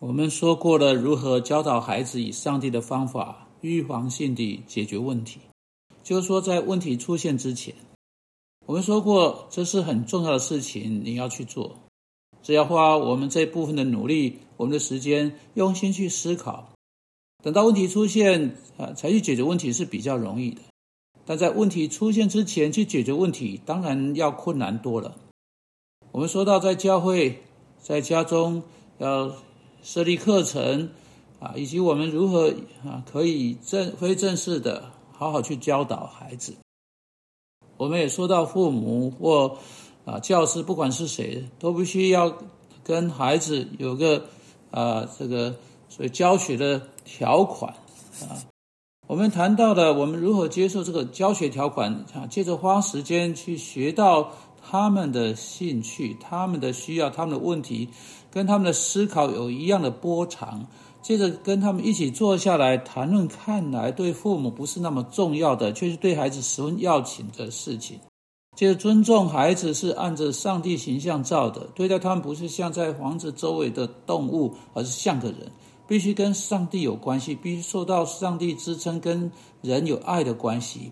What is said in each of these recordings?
我们说过了如何教导孩子以上帝的方法预防性地解决问题，就是说在问题出现之前，我们说过这是很重要的事情，你要去做，只要花我们这部分的努力，我们的时间，用心去思考，等到问题出现啊，才去解决问题是比较容易的。但在问题出现之前去解决问题，当然要困难多了。我们说到在教会、在家中要设立课程啊，以及我们如何啊可以正非正式的好好去教导孩子。我们也说到父母或啊教师，不管是谁，都必须要跟孩子有个啊这个所谓教学的条款啊。我们谈到了我们如何接受这个教学条款啊，接着花时间去学到他们的兴趣、他们的需要、他们的问题，跟他们的思考有一样的波长。接着跟他们一起坐下来谈论，看来对父母不是那么重要的，却是对孩子十分要紧的事情。接着尊重孩子是按着上帝形象造的，对待他们不是像在房子周围的动物，而是像个人。必须跟上帝有关系，必须受到上帝支撑，跟人有爱的关系。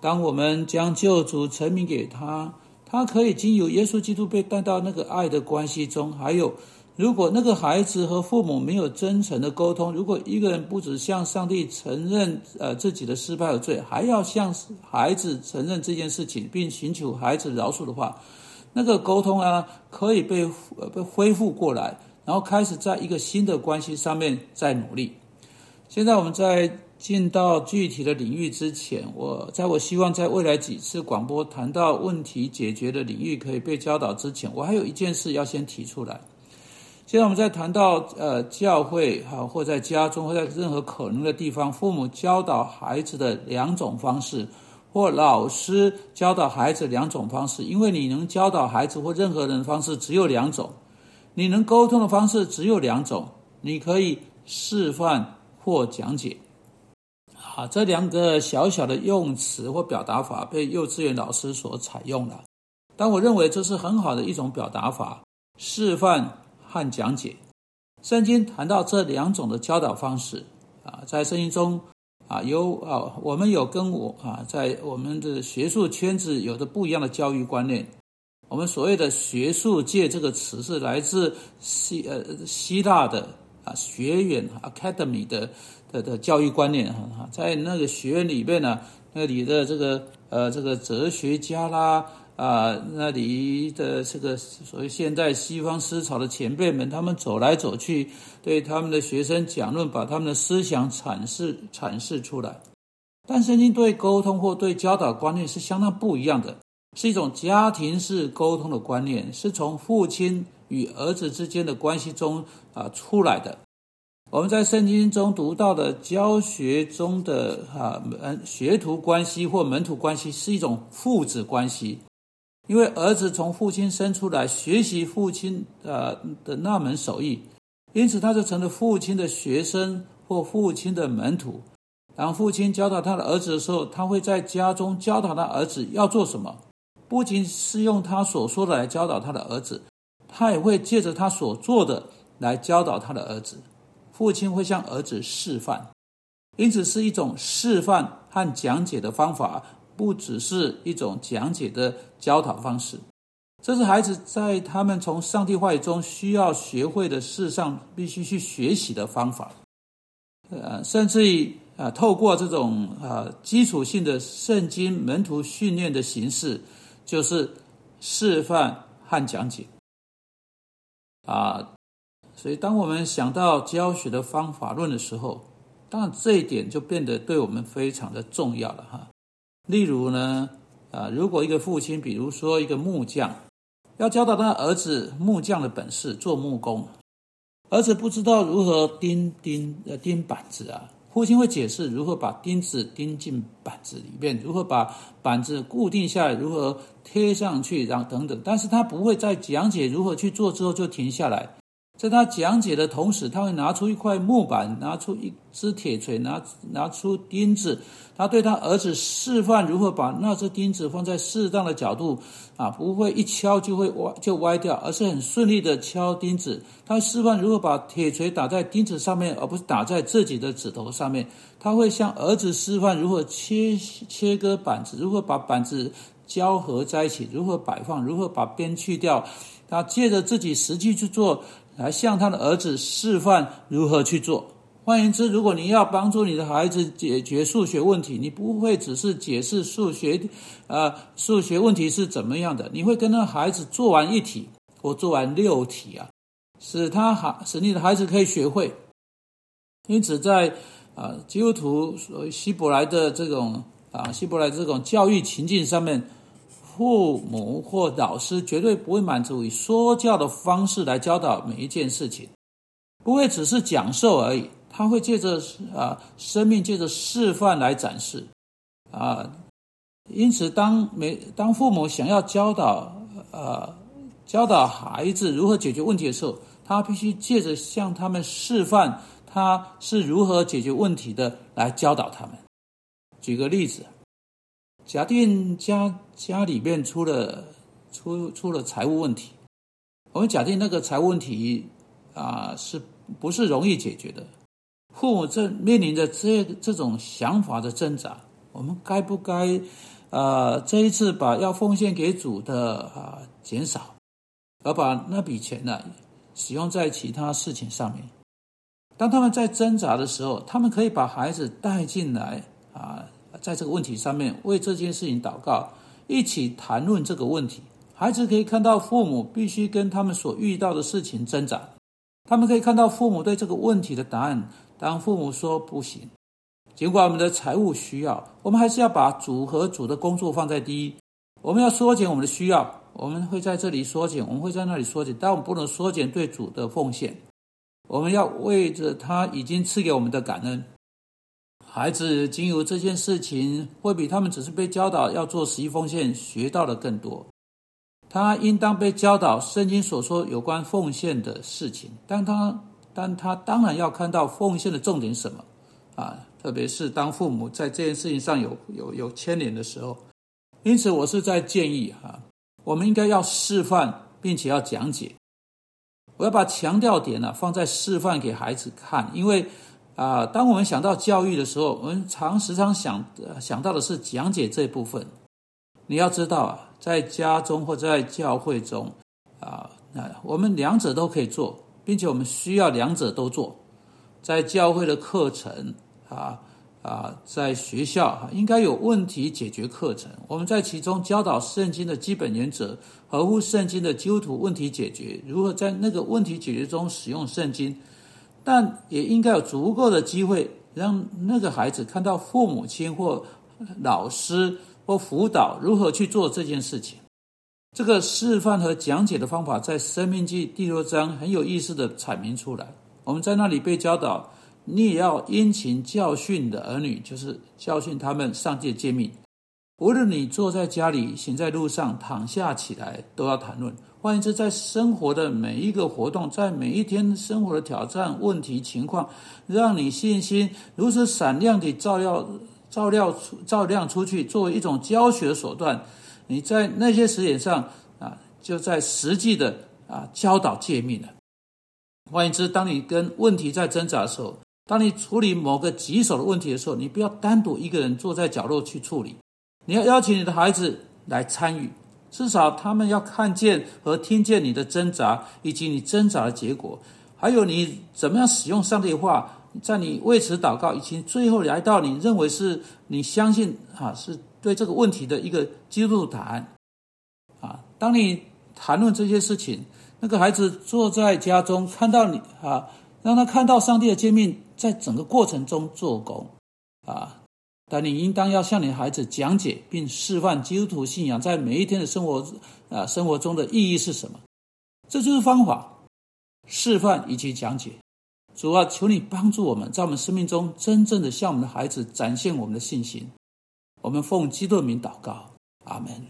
当我们将救主成名给他，他可以经由耶稣基督被带到那个爱的关系中。还有，如果那个孩子和父母没有真诚的沟通，如果一个人不止向上帝承认呃自己的失败和罪，还要向孩子承认这件事情，并寻求孩子饶恕的话，那个沟通啊可以被呃被恢复过来。然后开始在一个新的关系上面再努力。现在我们在进到具体的领域之前，我在我希望在未来几次广播谈到问题解决的领域可以被教导之前，我还有一件事要先提出来。现在我们在谈到呃教会哈，或在家中或在任何可能的地方，父母教导孩子的两种方式，或老师教导孩子两种方式，因为你能教导孩子或任何人的方式只有两种。你能沟通的方式只有两种，你可以示范或讲解。啊，这两个小小的用词或表达法被幼稚园老师所采用了，但我认为这是很好的一种表达法，示范和讲解。圣经谈到这两种的教导方式，啊，在圣经中，啊，有啊，我们有跟我啊，在我们的学术圈子有着不一样的教育观念。我们所谓的学术界这个词是来自希呃希腊的啊学院 academy 的的的教育观念哈，在那个学院里面呢，那里的这个呃这个哲学家啦啊那里的这个所谓现代西方思潮的前辈们，他们走来走去，对他们的学生讲论，把他们的思想阐释阐释出来。但圣经对沟通或对教导观念是相当不一样的。是一种家庭式沟通的观念，是从父亲与儿子之间的关系中啊出来的。我们在圣经中读到的教学中的啊门学徒关系或门徒关系，是一种父子关系，因为儿子从父亲生出来，学习父亲呃的那门手艺，因此他就成了父亲的学生或父亲的门徒。当父亲教导他的儿子的时候，他会在家中教导他儿子要做什么。不仅是用他所说的来教导他的儿子，他也会借着他所做的来教导他的儿子。父亲会向儿子示范，因此是一种示范和讲解的方法，不只是一种讲解的教导方式。这是孩子在他们从上帝话语中需要学会的事上必须去学习的方法。呃，甚至于啊，透过这种啊基础性的圣经门徒训练的形式。就是示范和讲解啊，所以当我们想到教学的方法论的时候，当然这一点就变得对我们非常的重要了哈。例如呢，啊，如果一个父亲，比如说一个木匠，要教导他儿子木匠的本事，做木工，儿子不知道如何钉钉呃钉板子啊。父亲会解释如何把钉子钉进板子里面，如何把板子固定下来，如何贴上去，然后等等。但是他不会在讲解如何去做之后就停下来，在他讲解的同时，他会拿出一块木板，拿出一支铁锤，拿拿出钉子，他对他儿子示范如何把那只钉子放在适当的角度，啊，不会一敲就会歪就歪掉，而是很顺利的敲钉子。他示范如何把铁锤打在钉子上面，而不是打在自己的指头上面。他会向儿子示范如何切切割板子，如何把板子交合在一起，如何摆放，如何把边去掉。他借着自己实际去做。来向他的儿子示范如何去做。换言之，如果你要帮助你的孩子解决数学问题，你不会只是解释数学，呃，数学问题是怎么样的，你会跟那孩子做完一题或做完六题啊，使他孩使你的孩子可以学会。因此，在啊基督徒所希伯来的这种啊希伯来这种教育情境上面。父母或老师绝对不会满足以说教的方式来教导每一件事情，不会只是讲授而已。他会借着啊生命，借着示范来展示啊。因此，当每当父母想要教导呃教导孩子如何解决问题的时候，他必须借着向他们示范他是如何解决问题的来教导他们。举个例子。假定家家里面出了出出了财务问题，我们假定那个财务问题啊是不是容易解决的？父母正面临着这这种想法的挣扎，我们该不该啊这一次把要奉献给主的啊减少，而把那笔钱呢使用在其他事情上面？当他们在挣扎的时候，他们可以把孩子带进来啊。在这个问题上面为这件事情祷告，一起谈论这个问题。孩子可以看到父母必须跟他们所遇到的事情挣扎，他们可以看到父母对这个问题的答案。当父母说不行，尽管我们的财务需要，我们还是要把主和主的工作放在第一。我们要缩减我们的需要，我们会在这里缩减，我们会在那里缩减，但我们不能缩减对主的奉献。我们要为着他已经赐给我们的感恩。孩子经由这件事情，会比他们只是被教导要做实际奉献学到的更多。他应当被教导圣经所说有关奉献的事情，但他但他当然要看到奉献的重点什么啊！特别是当父母在这件事情上有有有牵连的时候。因此，我是在建议哈，我们应该要示范，并且要讲解。我要把强调点呢放在示范给孩子看，因为。啊，当我们想到教育的时候，我们常时常想想到的是讲解这部分。你要知道啊，在家中或在教会中，啊，那我们两者都可以做，并且我们需要两者都做。在教会的课程啊啊，在学校，应该有问题解决课程。我们在其中教导圣经的基本原则，合乎圣经的基督徒问题解决，如何在那个问题解决中使用圣经。但也应该有足够的机会，让那个孩子看到父母亲或老师或辅导如何去做这件事情。这个示范和讲解的方法，在《生命记》第六章很有意思的阐明出来。我们在那里被教导，你也要殷勤教训的儿女，就是教训他们上界诫命。无论你坐在家里、行在路上、躺下起来，都要谈论。换言之，在生活的每一个活动，在每一天生活的挑战、问题、情况，让你信心如此闪亮地照耀、照亮出、照亮出去，作为一种教学手段。你在那些时点上啊，就在实际的啊教导诫命了。换言之，当你跟问题在挣扎的时候，当你处理某个棘手的问题的时候，你不要单独一个人坐在角落去处理。你要邀请你的孩子来参与，至少他们要看见和听见你的挣扎，以及你挣扎的结果，还有你怎么样使用上帝的话，在你为此祷告，以及最后来到你认为是你相信啊，是对这个问题的一个基督答案啊。当你谈论这些事情，那个孩子坐在家中看到你啊，让他看到上帝的诫命在整个过程中做工啊。但你应当要向你的孩子讲解并示范基督徒信仰在每一天的生活啊生活中的意义是什么？这就是方法，示范以及讲解。主啊，求你帮助我们在我们生命中真正的向我们的孩子展现我们的信心。我们奉基督名祷告，阿门。